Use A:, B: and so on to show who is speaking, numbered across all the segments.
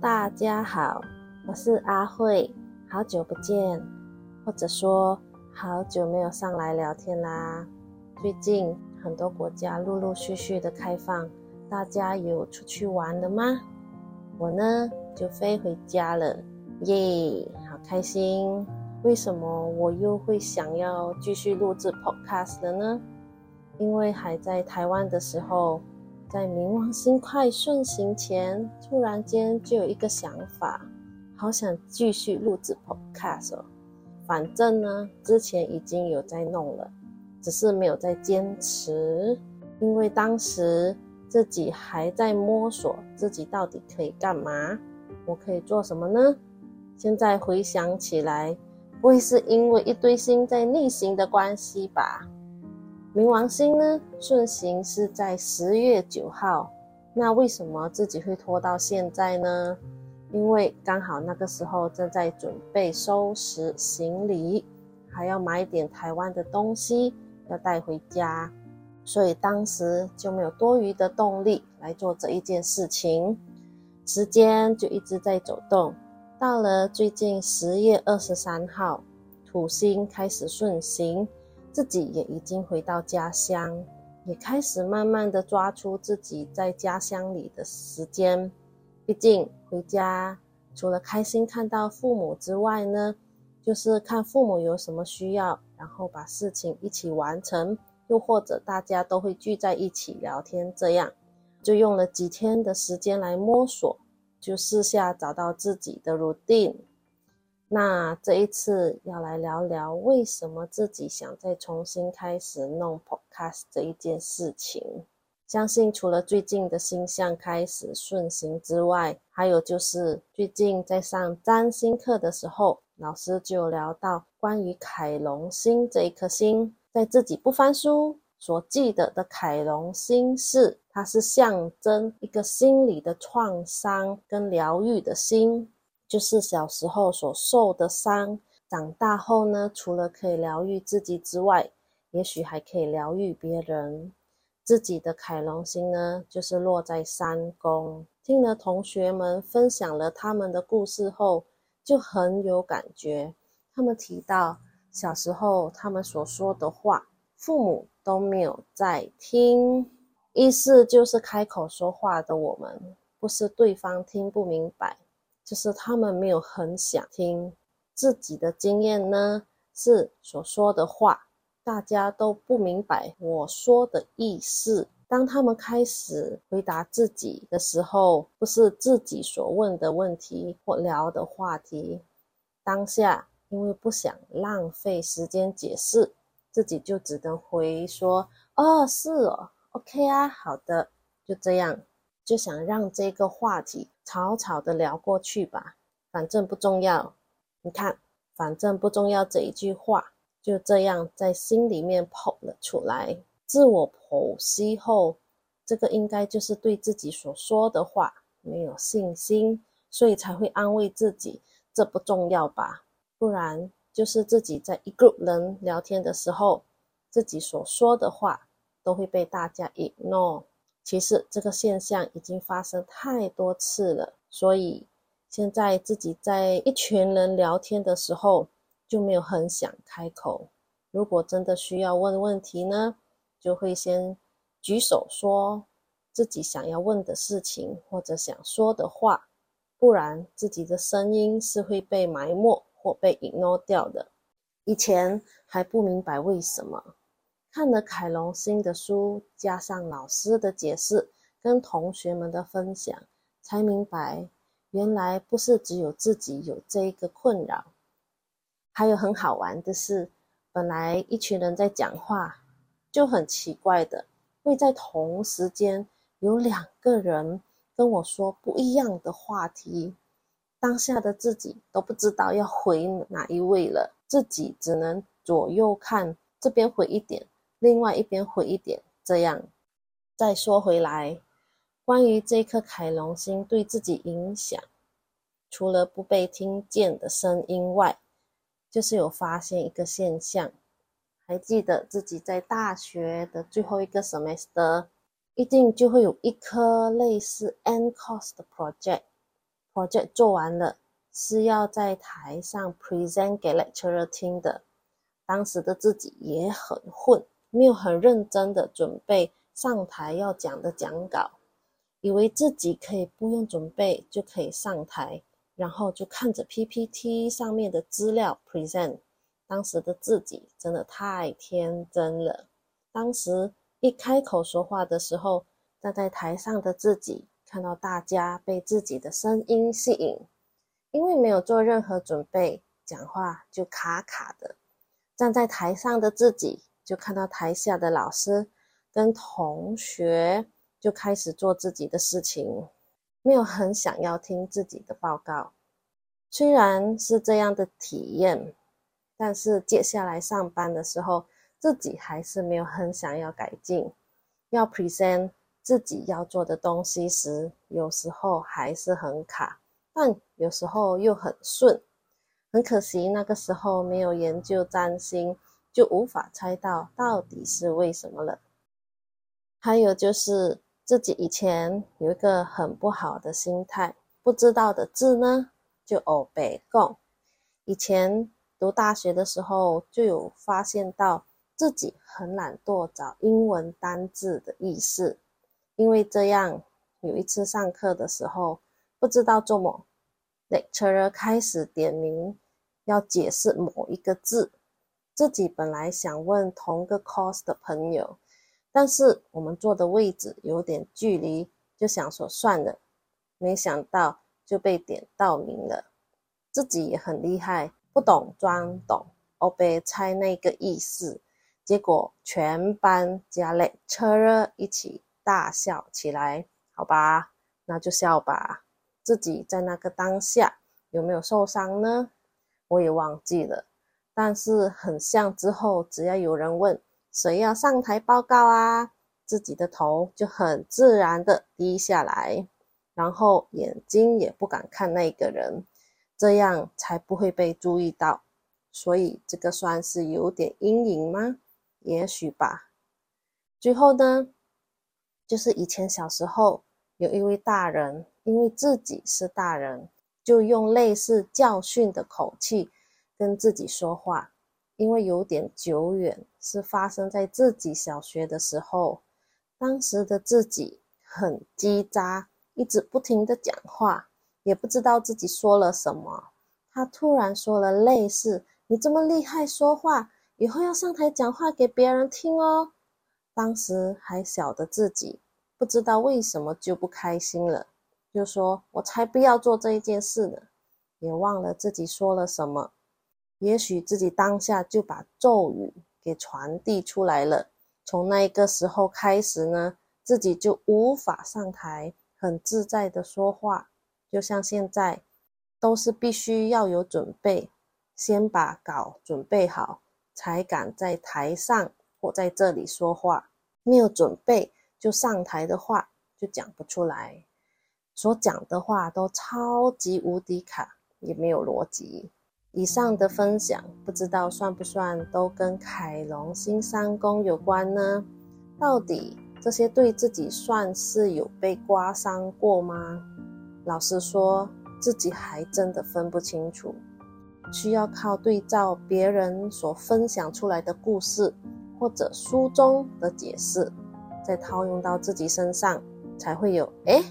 A: 大家好，我是阿慧，好久不见，或者说好久没有上来聊天啦。最近很多国家陆陆续续的开放，大家有出去玩的吗？我呢就飞回家了，耶，好开心！为什么我又会想要继续录制 Podcast 了呢？因为还在台湾的时候。在冥王星快顺行前，突然间就有一个想法，好想继续录制 Podcast 哦。反正呢，之前已经有在弄了，只是没有在坚持，因为当时自己还在摸索自己到底可以干嘛，我可以做什么呢？现在回想起来，不会是因为一堆星在逆行的关系吧？冥王星呢顺行是在十月九号，那为什么自己会拖到现在呢？因为刚好那个时候正在准备收拾行李，还要买点台湾的东西要带回家，所以当时就没有多余的动力来做这一件事情，时间就一直在走动。到了最近十月二十三号，土星开始顺行。自己也已经回到家乡，也开始慢慢的抓出自己在家乡里的时间。毕竟回家除了开心看到父母之外呢，就是看父母有什么需要，然后把事情一起完成，又或者大家都会聚在一起聊天，这样就用了几天的时间来摸索，就试下找到自己的 routine。那这一次要来聊聊，为什么自己想再重新开始弄 podcast 这一件事情。相信除了最近的星象开始顺行之外，还有就是最近在上占星课的时候，老师就聊到关于凯龙星这一颗星，在自己不翻书所记得的凯龙星是，它是象征一个心理的创伤跟疗愈的心。就是小时候所受的伤，长大后呢，除了可以疗愈自己之外，也许还可以疗愈别人。自己的凯龙星呢，就是落在三宫。听了同学们分享了他们的故事后，就很有感觉。他们提到小时候他们所说的话，父母都没有在听，意思就是开口说话的我们，不是对方听不明白。就是他们没有很想听自己的经验呢，是所说的话，大家都不明白我说的意思。当他们开始回答自己的时候，不是自己所问的问题或聊的话题，当下因为不想浪费时间解释，自己就只能回说：“哦，是哦，OK 啊，好的，就这样。”就想让这个话题草草的聊过去吧，反正不重要。你看，反正不重要这一句话就这样在心里面跑了出来。自我剖析后，这个应该就是对自己所说的话没有信心，所以才会安慰自己，这不重要吧？不然就是自己在一个人聊天的时候，自己所说的话都会被大家 ignore。其实这个现象已经发生太多次了，所以现在自己在一群人聊天的时候就没有很想开口。如果真的需要问问题呢，就会先举手说自己想要问的事情或者想说的话，不然自己的声音是会被埋没或被 ignore 掉的。以前还不明白为什么。看了凯龙新的书，加上老师的解释跟同学们的分享，才明白原来不是只有自己有这一个困扰。还有很好玩的是，本来一群人在讲话，就很奇怪的会在同时间有两个人跟我说不一样的话题，当下的自己都不知道要回哪一位了，自己只能左右看，这边回一点。另外一边回一点，这样。再说回来，关于这颗凯龙星对自己影响，除了不被听见的声音外，就是有发现一个现象。还记得自己在大学的最后一个 semester，一定就会有一颗类似 n course 的 project。project 做完了，是要在台上 present 给 lecturer 听的。当时的自己也很混，没有很认真的准备上台要讲的讲稿，以为自己可以不用准备就可以上台，然后就看着 PPT 上面的资料 present。当时的自己真的太天真了。当时一开口说话的时候，站在台上的自己。看到大家被自己的声音吸引，因为没有做任何准备，讲话就卡卡的。站在台上的自己，就看到台下的老师跟同学就开始做自己的事情，没有很想要听自己的报告。虽然是这样的体验，但是接下来上班的时候，自己还是没有很想要改进，要 present。自己要做的东西时，有时候还是很卡，但有时候又很顺。很可惜，那个时候没有研究占星，就无法猜到到底是为什么了。还有就是自己以前有一个很不好的心态，不知道的字呢就欧北共。以前读大学的时候就有发现到自己很懒惰找英文单字的意思。因为这样，有一次上课的时候，不知道做么，lecturer 开始点名要解释某一个字，自己本来想问同个 course 的朋友，但是我们坐的位置有点距离，就想说算了，没想到就被点到名了，自己也很厉害，不懂装懂，我被猜那个意思，结果全班加 lecturer 一起。大笑起来，好吧，那就笑吧。自己在那个当下有没有受伤呢？我也忘记了。但是很像之后，只要有人问谁要上台报告啊，自己的头就很自然的低下来，然后眼睛也不敢看那个人，这样才不会被注意到。所以这个算是有点阴影吗？也许吧。最后呢？就是以前小时候，有一位大人，因为自己是大人，就用类似教训的口气跟自己说话。因为有点久远，是发生在自己小学的时候。当时的自己很叽喳，一直不停的讲话，也不知道自己说了什么。他突然说了类似：“你这么厉害说话，以后要上台讲话给别人听哦。”当时还小的自己，不知道为什么就不开心了，就说：“我才不要做这一件事呢！”也忘了自己说了什么。也许自己当下就把咒语给传递出来了。从那个时候开始呢，自己就无法上台很自在的说话，就像现在，都是必须要有准备，先把稿准备好，才敢在台上。或在这里说话，没有准备就上台的话就讲不出来，所讲的话都超级无敌卡，也没有逻辑。以上的分享不知道算不算都跟凯龙星三宫有关呢？到底这些对自己算是有被刮伤过吗？老实说，自己还真的分不清楚，需要靠对照别人所分享出来的故事。或者书中的解释，再套用到自己身上，才会有哎，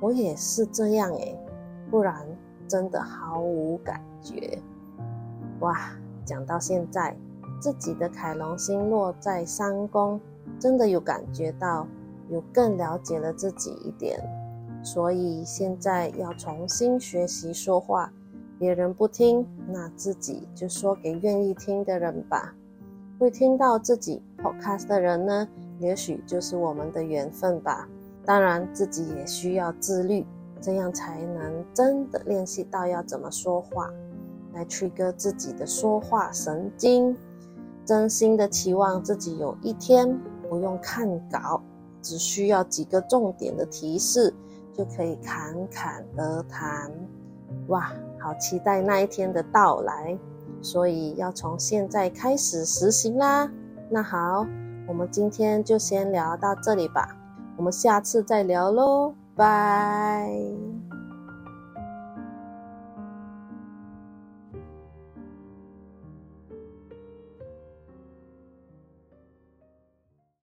A: 我也是这样哎，不然真的毫无感觉。哇，讲到现在，自己的凯龙星落在三宫，真的有感觉到，有更了解了自己一点。所以现在要重新学习说话，别人不听，那自己就说给愿意听的人吧。会听到自己 podcast 的人呢，也许就是我们的缘分吧。当然，自己也需要自律，这样才能真的练习到要怎么说话，来切割自己的说话神经。真心的期望自己有一天不用看稿，只需要几个重点的提示，就可以侃侃而谈。哇，好期待那一天的到来！所以要从现在开始实行啦。那好，我们今天就先聊到这里吧，我们下次再聊喽，拜。